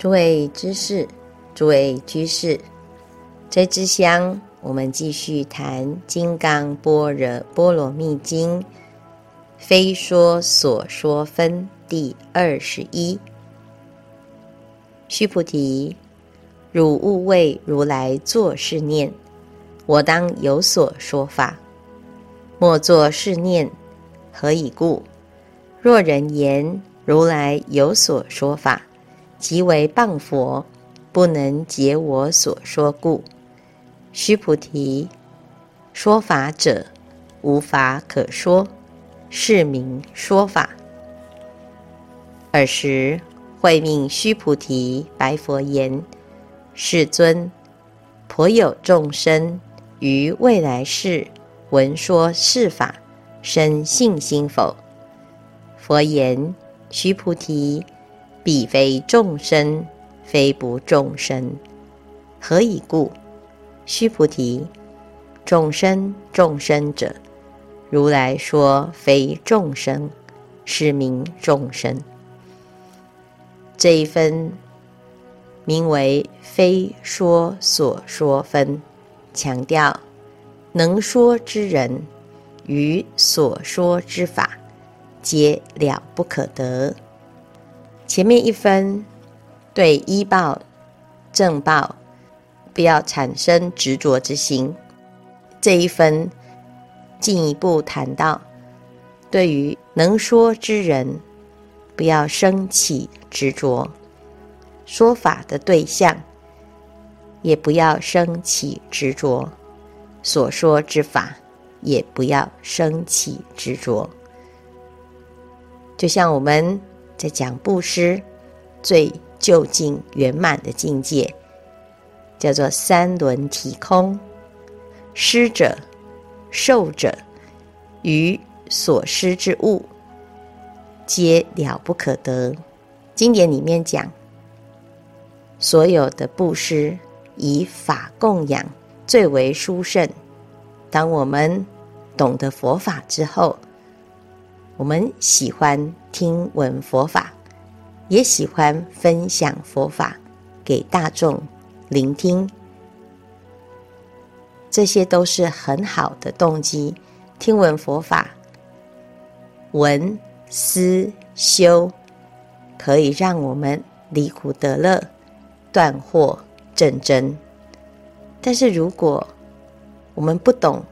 诸位知识，诸位居士，这支香，我们继续谈《金刚般若波罗蜜经》，非说所说分第二十一。须菩提，汝勿为如来作是念：我当有所说法。莫作是念，何以故？若人言如来有所说法。即为谤佛，不能解我所说故。须菩提，说法者，无法可说，是名说法。尔时，会命须菩提白佛言：“世尊，颇有众生于未来世闻说是法，生信心否？”佛言：“须菩提。”彼非众生，非不众生，何以故？须菩提，众生众生者，如来说非众生，是名众生。这一分名为非说所说分，强调能说之人与所说之法，皆了不可得。前面一分对依报、正报，不要产生执着之心。这一分进一步谈到，对于能说之人，不要生起执着；说法的对象，也不要生起执着；所说之法，也不要生起执着。就像我们。在讲布施，最究竟圆满的境界，叫做三轮体空。施者、受者与所施之物，皆了不可得。经典里面讲，所有的布施以法供养最为殊胜。当我们懂得佛法之后，我们喜欢听闻佛法，也喜欢分享佛法给大众聆听，这些都是很好的动机。听闻佛法，闻思修，可以让我们离苦得乐，断惑证真。但是如果我们不懂，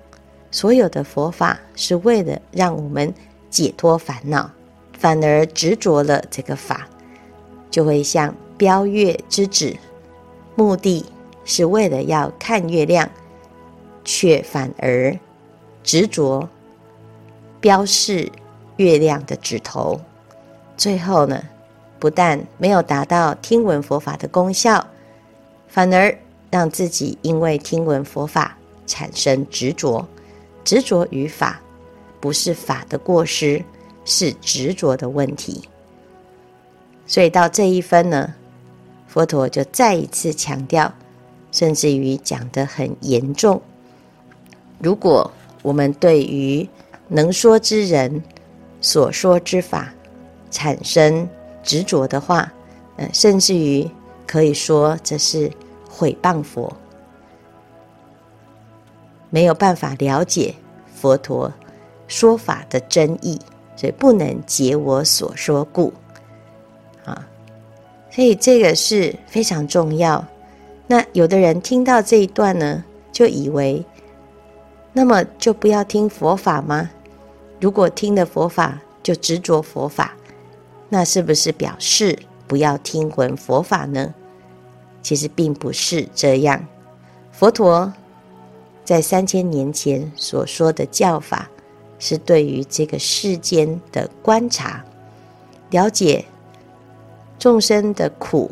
所有的佛法是为了让我们解脱烦恼，反而执着了这个法，就会像标月之子，目的是为了要看月亮，却反而执着标示月亮的指头，最后呢，不但没有达到听闻佛法的功效，反而让自己因为听闻佛法产生执着，执着于法。不是法的过失，是执着的问题。所以到这一分呢，佛陀就再一次强调，甚至于讲得很严重。如果我们对于能说之人所说之法产生执着的话，呃，甚至于可以说这是毁谤佛，没有办法了解佛陀。说法的真意，所以不能解我所说故，啊，所以这个是非常重要。那有的人听到这一段呢，就以为，那么就不要听佛法吗？如果听了佛法就执着佛法，那是不是表示不要听闻佛法呢？其实并不是这样。佛陀在三千年前所说的教法。是对于这个世间的观察，了解众生的苦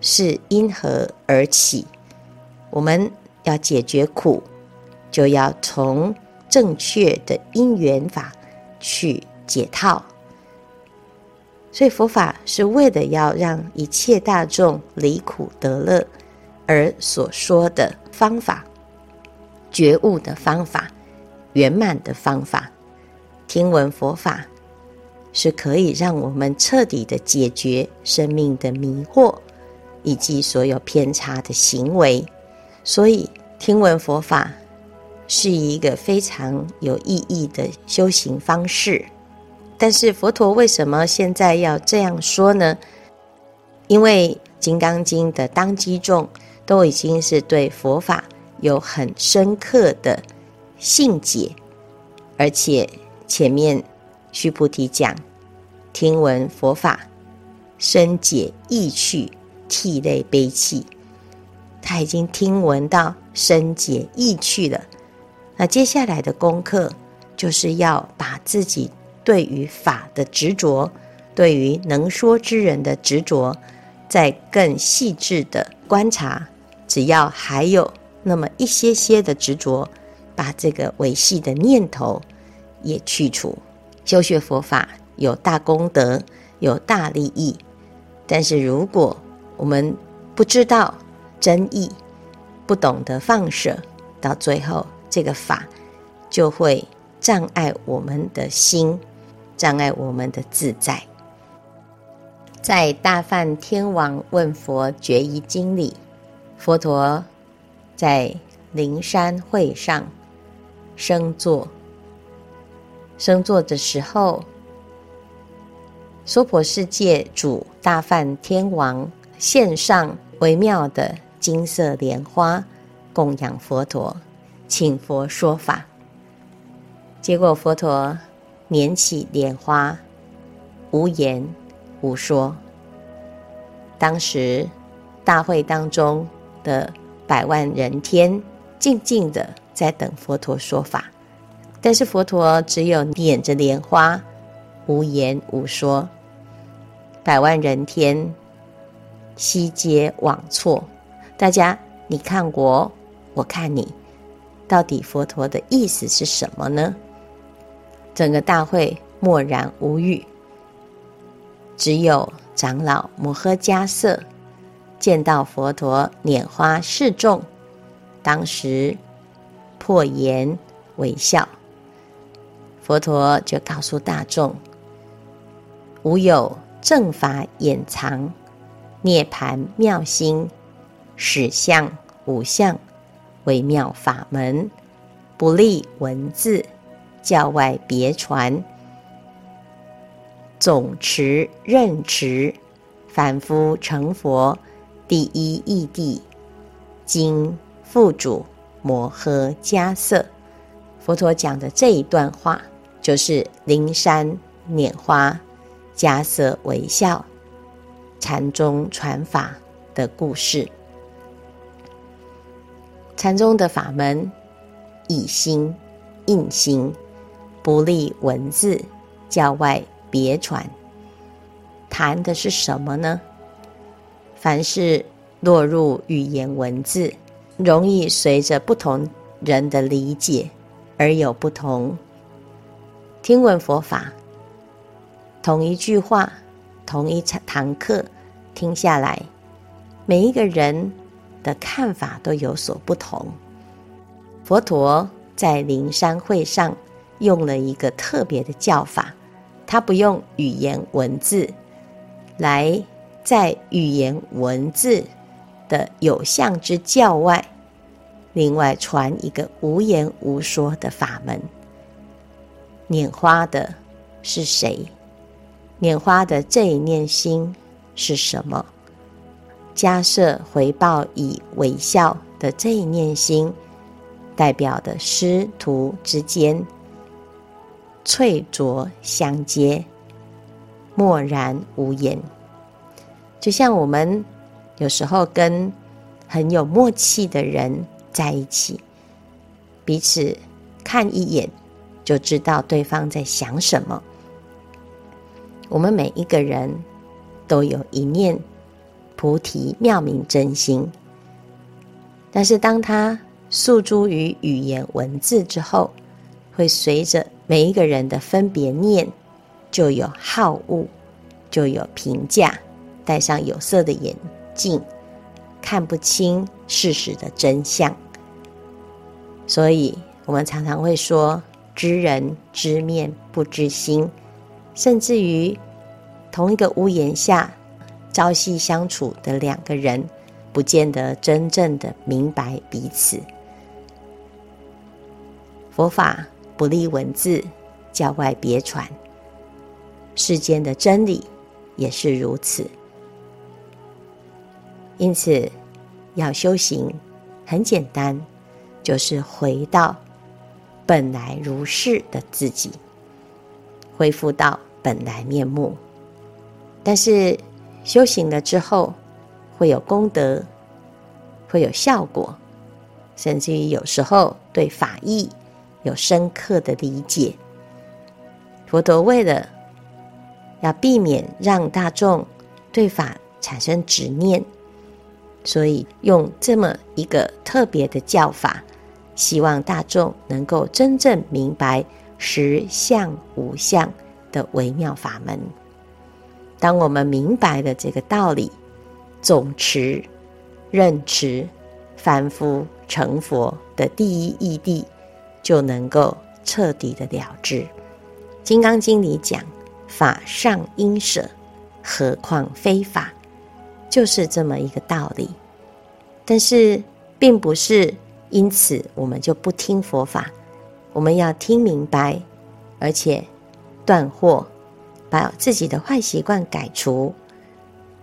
是因何而起，我们要解决苦，就要从正确的因缘法去解套。所以佛法是为了要让一切大众离苦得乐而所说的方法，觉悟的方法。圆满的方法，听闻佛法是可以让我们彻底的解决生命的迷惑，以及所有偏差的行为。所以，听闻佛法是一个非常有意义的修行方式。但是，佛陀为什么现在要这样说呢？因为《金刚经》的当机众都已经是对佛法有很深刻的信解，而且前面须菩提讲听闻佛法，深解意趣，涕泪悲泣。他已经听闻到深解意趣了。那接下来的功课就是要把自己对于法的执着，对于能说之人的执着，再更细致的观察。只要还有那么一些些的执着，把这个维系的念头也去除。修学佛法有大功德，有大利益，但是如果我们不知道，真意不懂得放舍，到最后这个法就会障碍我们的心，障碍我们的自在。在《大梵天王问佛决疑经》里，佛陀在灵山会上升座，升座的时候，娑婆世界主大梵天王献上微妙的。金色莲花供养佛陀，请佛说法。结果佛陀拈起莲花，无言无说。当时大会当中的百万人天静静的在等佛陀说法，但是佛陀只有捻着莲花，无言无说。百万人天悉皆往错。大家，你看我，我看你，到底佛陀的意思是什么呢？整个大会默然无语，只有长老摩诃迦叶见到佛陀拈花示众，当时破颜微笑。佛陀就告诉大众：无有正法掩藏，涅槃妙心。始相无相，微妙法门，不立文字，教外别传。总持任持，凡夫成佛，第一义谛。经付嘱摩诃迦叶，佛陀讲的这一段话，就是灵山拈花，迦叶微笑，禅宗传法的故事。禅宗的法门，以心印心，不立文字，教外别传。谈的是什么呢？凡是落入语言文字，容易随着不同人的理解而有不同。听闻佛法，同一句话，同一堂课，听下来，每一个人。的看法都有所不同。佛陀在灵山会上用了一个特别的教法，他不用语言文字来在语言文字的有相之教外，另外传一个无言无说的法门。拈花的是谁？拈花的这一念心是什么？迦设回报以微笑的这一念心，代表的师徒之间翠浊相接，默然无言。就像我们有时候跟很有默契的人在一起，彼此看一眼就知道对方在想什么。我们每一个人都有一念。菩提妙明真心，但是当他诉诸于语言文字之后，会随着每一个人的分别念，就有好恶，就有评价，戴上有色的眼镜，看不清事实的真相。所以我们常常会说：知人知面不知心，甚至于同一个屋檐下朝夕相处的两个人，不见得真正的明白彼此。佛法不立文字，教外别传。世间的真理也是如此。因此，要修行很简单，就是回到本来如是的自己，恢复到。本来面目，但是修行了之后，会有功德，会有效果，甚至于有时候对法义有深刻的理解。佛陀为了要避免让大众对法产生执念，所以用这么一个特别的叫法，希望大众能够真正明白实相无相。的微妙法门，当我们明白了这个道理，总持、任持、凡夫成佛的第一义谛，就能够彻底的了知。《金刚经》里讲：“法尚应舍，何况非法？”就是这么一个道理。但是，并不是因此我们就不听佛法，我们要听明白，而且。断惑，把自己的坏习惯改除，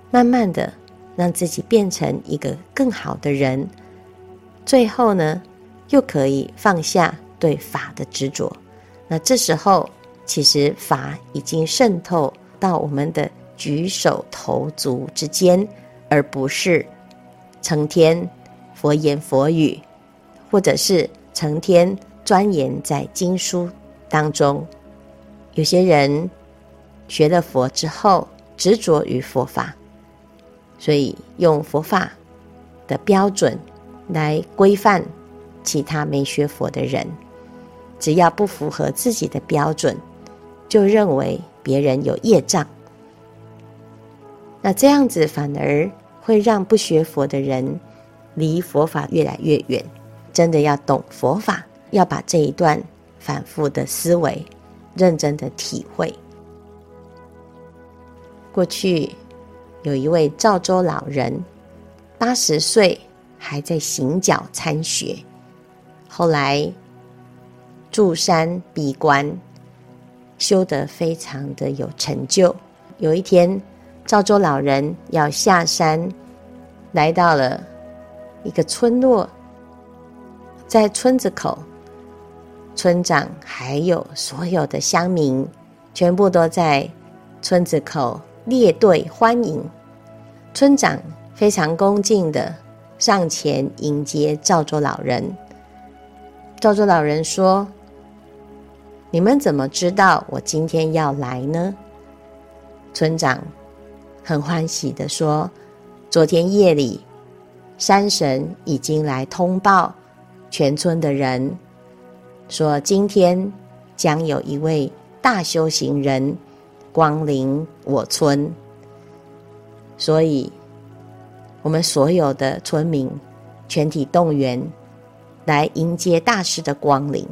慢慢的让自己变成一个更好的人。最后呢，又可以放下对法的执着。那这时候，其实法已经渗透到我们的举手投足之间，而不是成天佛言佛语，或者是成天钻研在经书当中。有些人学了佛之后执着于佛法，所以用佛法的标准来规范其他没学佛的人，只要不符合自己的标准，就认为别人有业障。那这样子反而会让不学佛的人离佛法越来越远。真的要懂佛法，要把这一段反复的思维。认真的体会。过去有一位赵州老人，八十岁还在行脚参学，后来住山闭关，修得非常的有成就。有一天，赵州老人要下山，来到了一个村落，在村子口。村长还有所有的乡民，全部都在村子口列队欢迎。村长非常恭敬地上前迎接赵州老人。赵州老人说：“你们怎么知道我今天要来呢？”村长很欢喜地说：“昨天夜里，山神已经来通报全村的人。”说今天将有一位大修行人光临我村，所以我们所有的村民全体动员来迎接大师的光临。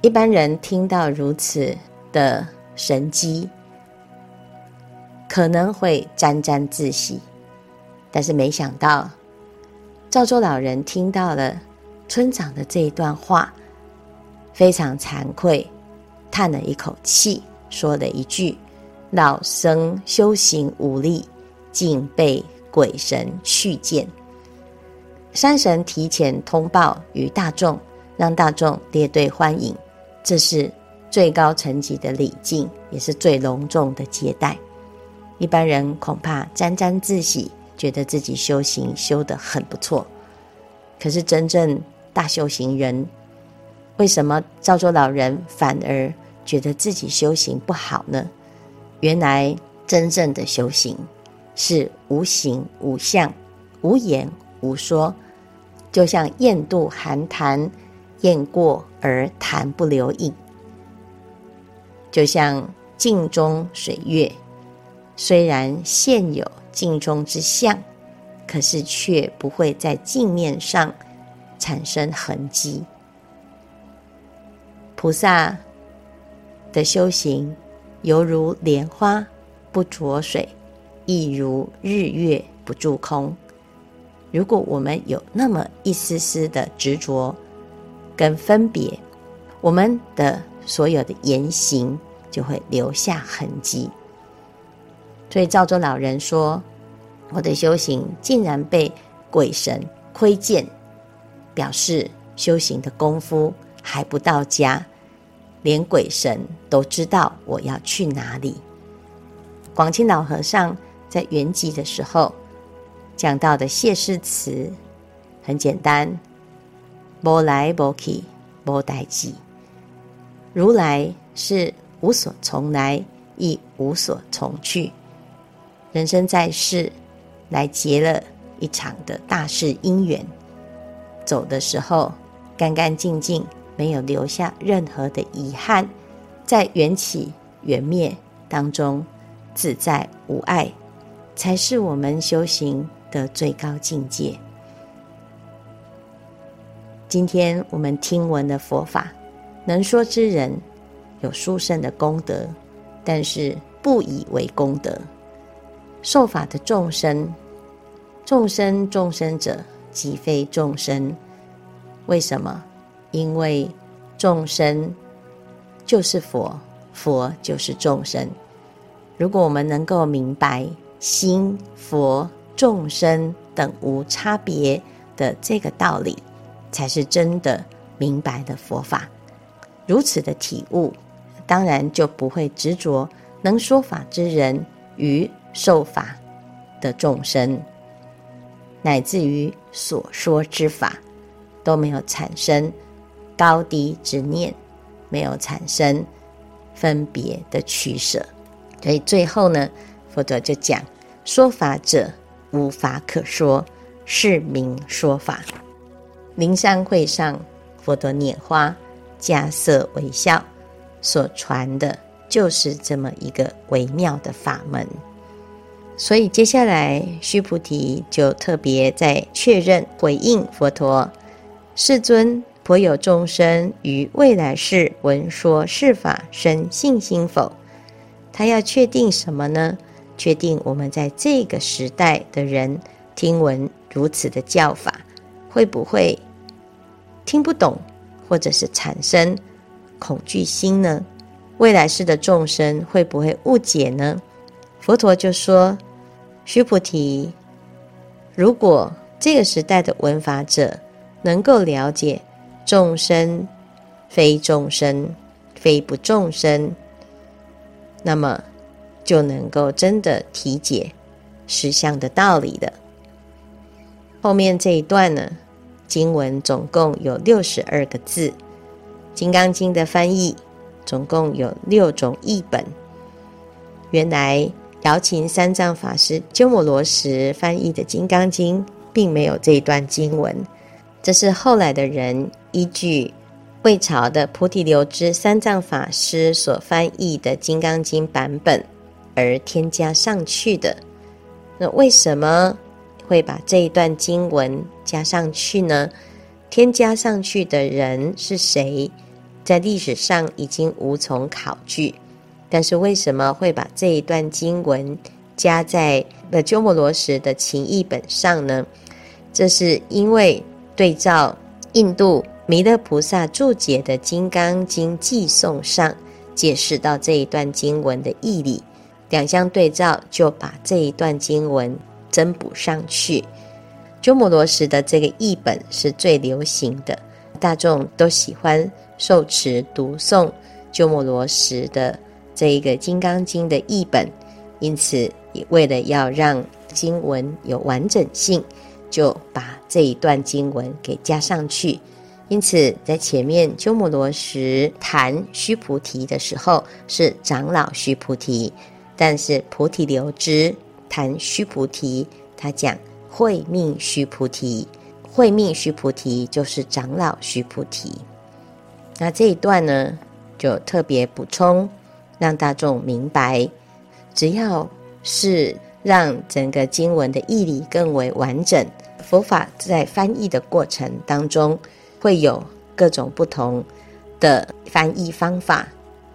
一般人听到如此的神机，可能会沾沾自喜，但是没想到赵州老人听到了村长的这一段话。非常惭愧，叹了一口气，说了一句：“老僧修行无力，竟被鬼神去见。”山神提前通报于大众，让大众列队欢迎，这是最高层级的礼敬，也是最隆重的接待。一般人恐怕沾沾自喜，觉得自己修行修得很不错。可是真正大修行人。为什么赵州老人反而觉得自己修行不好呢？原来真正的修行是无形无相、无言无说，就像雁渡寒潭，雁过而潭不留影；就像镜中水月，虽然现有镜中之相，可是却不会在镜面上产生痕迹。菩萨的修行犹如莲花不着水，亦如日月不住空。如果我们有那么一丝丝的执着跟分别，我们的所有的言行就会留下痕迹。所以昭州老人说：“我的修行竟然被鬼神窥见，表示修行的功夫还不到家，连鬼神都知道我要去哪里。”广钦老和尚在圆寂的时候讲到的谢世词很简单：“无来无去，无代志。如来是无所从来，亦无所从去。”人生在世，来结了一场的大事因缘，走的时候干干净净，没有留下任何的遗憾，在缘起缘灭当中自在无碍，才是我们修行的最高境界。今天我们听闻的佛法，能说之人有殊胜的功德，但是不以为功德。受法的众生，众生众生者，即非众生。为什么？因为众生就是佛，佛就是众生。如果我们能够明白心、佛、众生等无差别的这个道理，才是真的明白的佛法。如此的体悟，当然就不会执着能说法之人与受法的众生，乃至于所说之法，都没有产生高低之念，没有产生分别的取舍。所以最后呢，佛陀就讲：说法者无法可说，是名说法。灵山会上，佛陀拈花，迦叶微笑，所传的就是这么一个微妙的法门。所以接下来，须菩提就特别在确认回应佛陀：“世尊，颇有众生于未来世闻说是法生信心否？”他要确定什么呢？确定我们在这个时代的人听闻如此的教法，会不会听不懂，或者是产生恐惧心呢？未来世的众生会不会误解呢？佛陀就说：“须菩提，如果这个时代的闻法者能够了解众生非众生，非不众生，那么就能够真的体解实相的道理的。”后面这一段呢，经文总共有六十二个字，《金刚经》的翻译总共有六种译本，原来。瑶琴三藏法师鸠摩罗什翻译的《金刚经》并没有这一段经文，这是后来的人依据魏朝的菩提流支三藏法师所翻译的《金刚经》版本而添加上去的。那为什么会把这一段经文加上去呢？添加上去的人是谁？在历史上已经无从考据。但是为什么会把这一段经文加在了鸠摩罗什的情译本上呢？这是因为对照印度弥勒菩萨注解的《金刚经偈颂》上解释到这一段经文的义理，两相对照，就把这一段经文增补上去。鸠摩罗什的这个译本是最流行的，大众都喜欢受持读诵鸠摩罗什的。这一个《金刚经》的译本，因此也为了要让经文有完整性，就把这一段经文给加上去。因此，在前面鸠摩罗什谈须菩提的时候是长老须菩提，但是菩提流支谈须菩提，他讲会命须菩提，会命须菩提就是长老须菩提。那这一段呢，就特别补充。让大众明白，只要是让整个经文的义理更为完整，佛法在翻译的过程当中会有各种不同的翻译方法。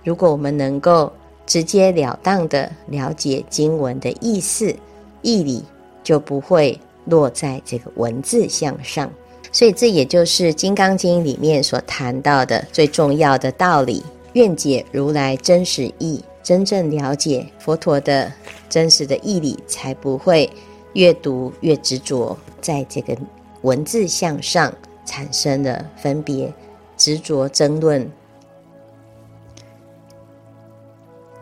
如果我们能够直截了当的了解经文的意思、义理，就不会落在这个文字相上。所以，这也就是《金刚经》里面所谈到的最重要的道理：愿解如来真实义，真正了解佛陀的真实的义理，才不会越读越执着，在这个文字向上产生了分别、执着、争论。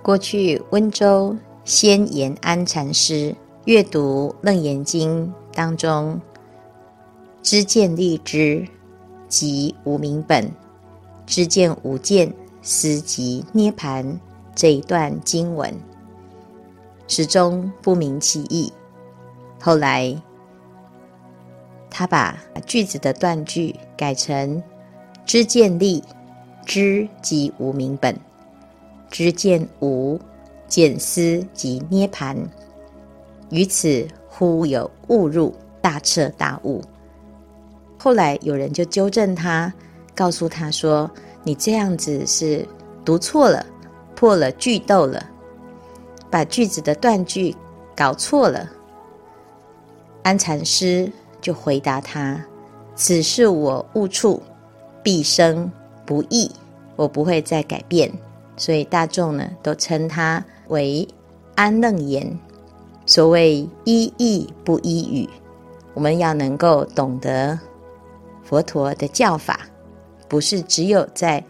过去温州仙岩安禅师阅读《楞严经》当中。知见立知，即无明本；知见无见，斯即涅盘。这一段经文始终不明其意。后来，他把句子的断句改成：知见立，知即无明本；知见无，见思即涅盘。于此忽有误入，大彻大悟。后来有人就纠正他，告诉他说：“你这样子是读错了，破了句读了，把句子的断句搞错了。”安禅师就回答他：“此是我悟处，毕生不易，我不会再改变。”所以大众呢都称他为安楞严。所谓一意不一语，我们要能够懂得。佛陀的教法，不是只有在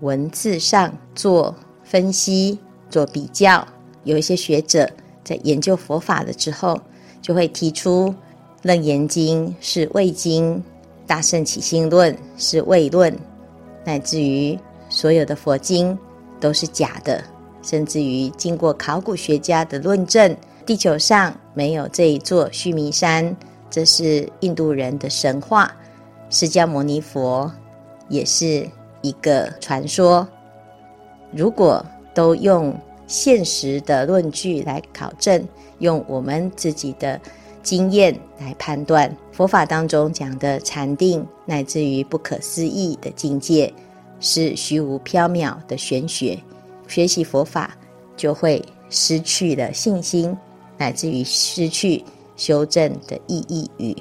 文字上做分析、做比较。有一些学者在研究佛法了之后，就会提出《楞严经》是伪经，《大圣起心论》是伪论，乃至于所有的佛经都是假的。甚至于经过考古学家的论证，地球上没有这一座须弥山，这是印度人的神话。释迦牟尼佛也是一个传说。如果都用现实的论据来考证，用我们自己的经验来判断，佛法当中讲的禅定，乃至于不可思议的境界，是虚无缥缈的玄学。学习佛法就会失去了信心，乃至于失去修正的意义与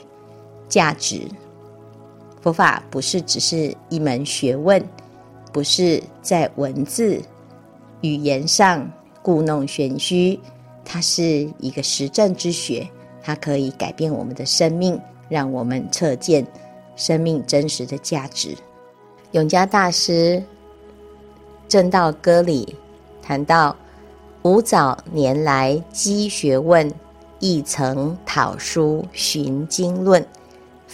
价值。佛法不是只是一门学问，不是在文字语言上故弄玄虚，它是一个实证之学，它可以改变我们的生命，让我们测见生命真实的价值。永嘉大师《证道歌》里谈到：“吾早年来积学问，亦曾讨书寻经论。”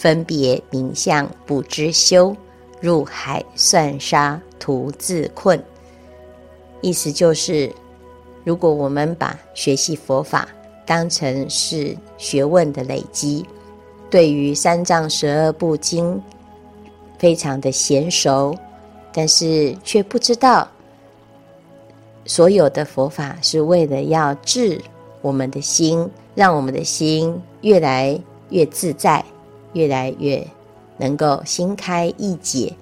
分别名相不知修，入海算沙徒自困。意思就是，如果我们把学习佛法当成是学问的累积，对于三藏十二部经非常的娴熟，但是却不知道所有的佛法是为了要治我们的心，让我们的心越来越自在。越来越能够心开意解，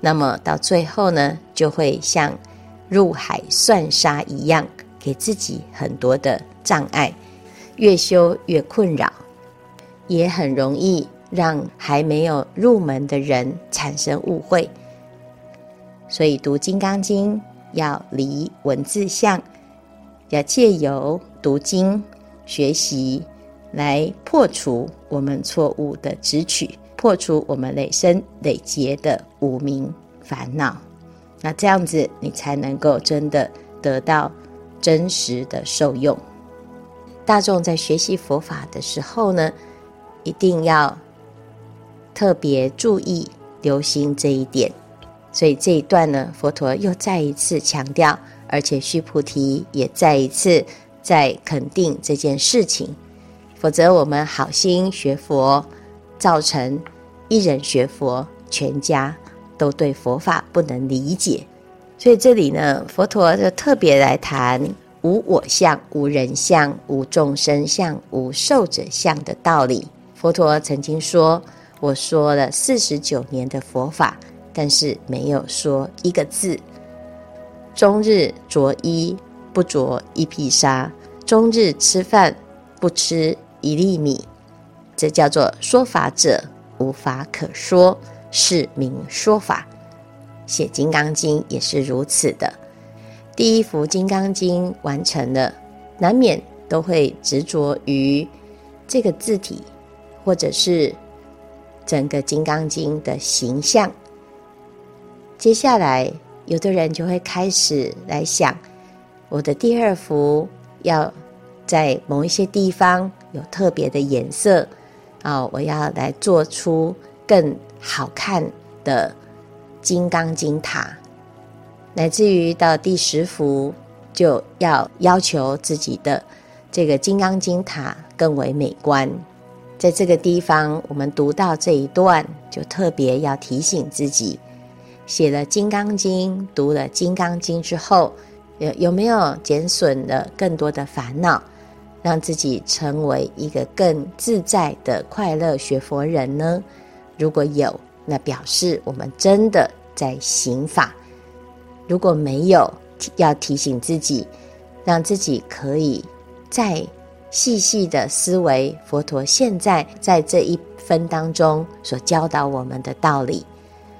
那么到最后呢，就会像入海算沙一样，给自己很多的障碍，越修越困扰，也很容易让还没有入门的人产生误会。所以读《金刚经》要离文字相，要借由读经学习。来破除我们错误的执取，破除我们累生累劫的无明烦恼。那这样子，你才能够真的得到真实的受用。大众在学习佛法的时候呢，一定要特别注意、留心这一点。所以这一段呢，佛陀又再一次强调，而且须菩提也再一次在肯定这件事情。否则，我们好心学佛，造成一人学佛，全家都对佛法不能理解。所以这里呢，佛陀就特别来谈无我相、无人相、无众生相、无寿者相的道理。佛陀曾经说：“我说了四十九年的佛法，但是没有说一个字，终日着衣不着一披纱，终日吃饭不吃一粒米。这叫做说法者无法可说，是名说法。写《金刚经》也是如此的。第一幅《金刚经》完成了，难免都会执着于这个字体，或者是整个《金刚经》的形象。接下来，有的人就会开始来想，我的第二幅要在某一些地方有特别的颜色。啊、我要来做出更好看的金刚经塔，乃至于到第十幅就要要求自己的这个金刚经塔更为美观。在这个地方，我们读到这一段，就特别要提醒自己：写了金刚经，读了金刚经之后，有有没有减损了更多的烦恼？让自己成为一个更自在的快乐学佛人呢？如果有，那表示我们真的在行法；如果没有，要提醒自己，让自己可以再细细的思维佛陀现在在这一分当中所教导我们的道理。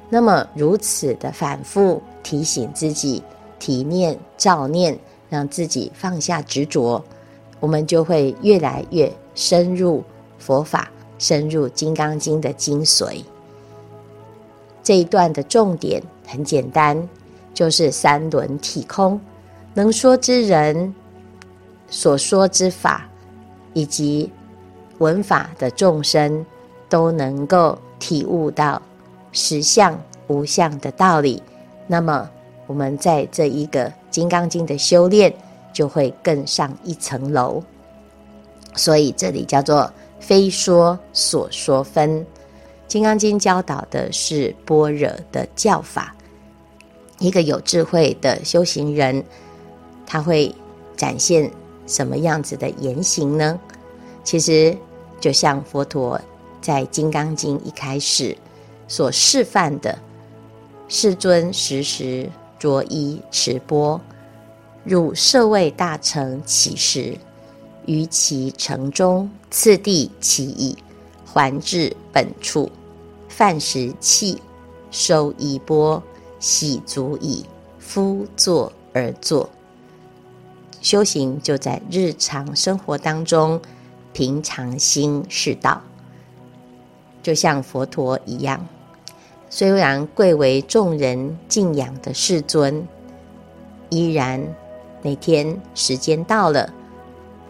那么如此的反复提醒自己，体念照念，让自己放下执着。我们就会越来越深入佛法，深入《金刚经》的精髓。这一段的重点很简单，就是三轮体空，能说之人所说之法，以及闻法的众生，都能够体悟到实相无相的道理。那么，我们在这一个《金刚经》的修炼。就会更上一层楼，所以这里叫做非说所说分。《金刚经》教导的是般若的教法，一个有智慧的修行人，他会展现什么样子的言行呢？其实就像佛陀在《金刚经》一开始所示范的，世尊时时着衣持钵。入舍卫大成起时，于其城中次第起矣，还至本处，饭食訖，收衣钵，洗足已，敷座而坐。修行就在日常生活当中，平常心是道，就像佛陀一样，虽然贵为众人敬仰的世尊，依然。那天时间到了，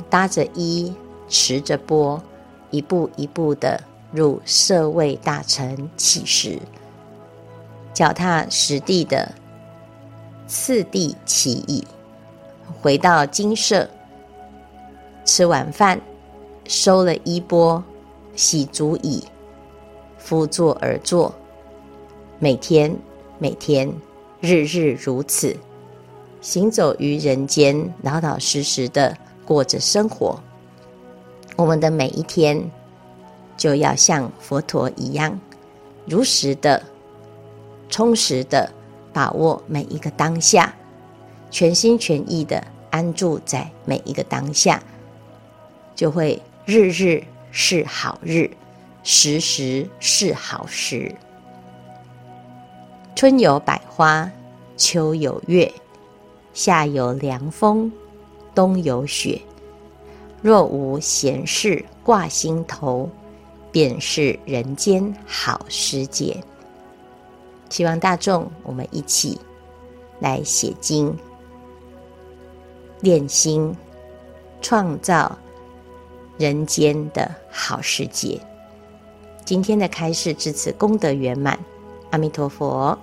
搭着衣，持着钵，一步一步的入舍卫大城乞食，脚踏实地的次第乞已，回到精舍，吃晚饭，收了衣钵，洗足已，敷座而坐，每天每天，日日如此。行走于人间，老老实实的过着生活。我们的每一天，就要像佛陀一样，如实的、充实的把握每一个当下，全心全意的安住在每一个当下，就会日日是好日，时时是好时。春有百花，秋有月。夏有凉风，冬有雪。若无闲事挂心头，便是人间好时节。希望大众我们一起来写经、练心，创造人间的好时节。今天的开示至此功德圆满，阿弥陀佛。